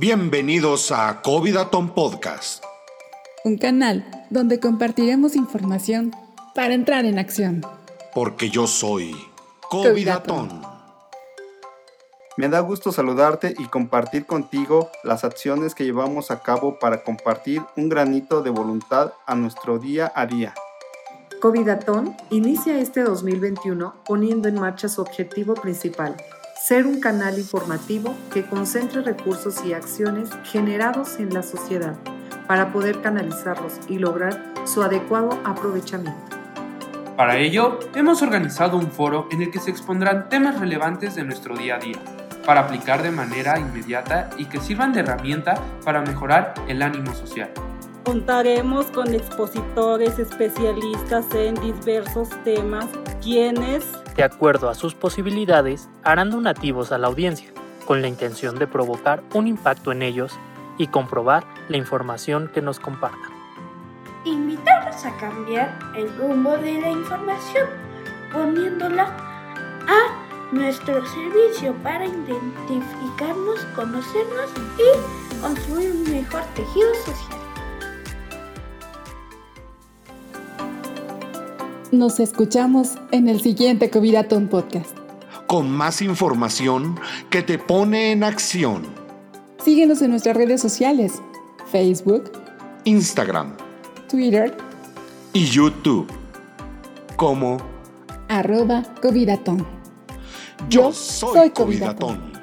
Bienvenidos a Covidaton Podcast. Un canal donde compartiremos información para entrar en acción. Porque yo soy Covidaton. Me da gusto saludarte y compartir contigo las acciones que llevamos a cabo para compartir un granito de voluntad a nuestro día a día. Covidatón inicia este 2021 poniendo en marcha su objetivo principal, ser un canal informativo que concentre recursos y acciones generados en la sociedad para poder canalizarlos y lograr su adecuado aprovechamiento. Para ello, hemos organizado un foro en el que se expondrán temas relevantes de nuestro día a día, para aplicar de manera inmediata y que sirvan de herramienta para mejorar el ánimo social. Contaremos con expositores especialistas en diversos temas, quienes, de acuerdo a sus posibilidades, harán donativos a la audiencia, con la intención de provocar un impacto en ellos y comprobar la información que nos compartan. Invitarlos a cambiar el rumbo de la información, poniéndola a nuestro servicio para identificarnos, conocernos y construir un mejor tejido social. Nos escuchamos en el siguiente Covidatón Podcast. Con más información que te pone en acción. Síguenos en nuestras redes sociales, Facebook, Instagram, Twitter y YouTube. Como arroba Covidatón. Yo soy Covidatón.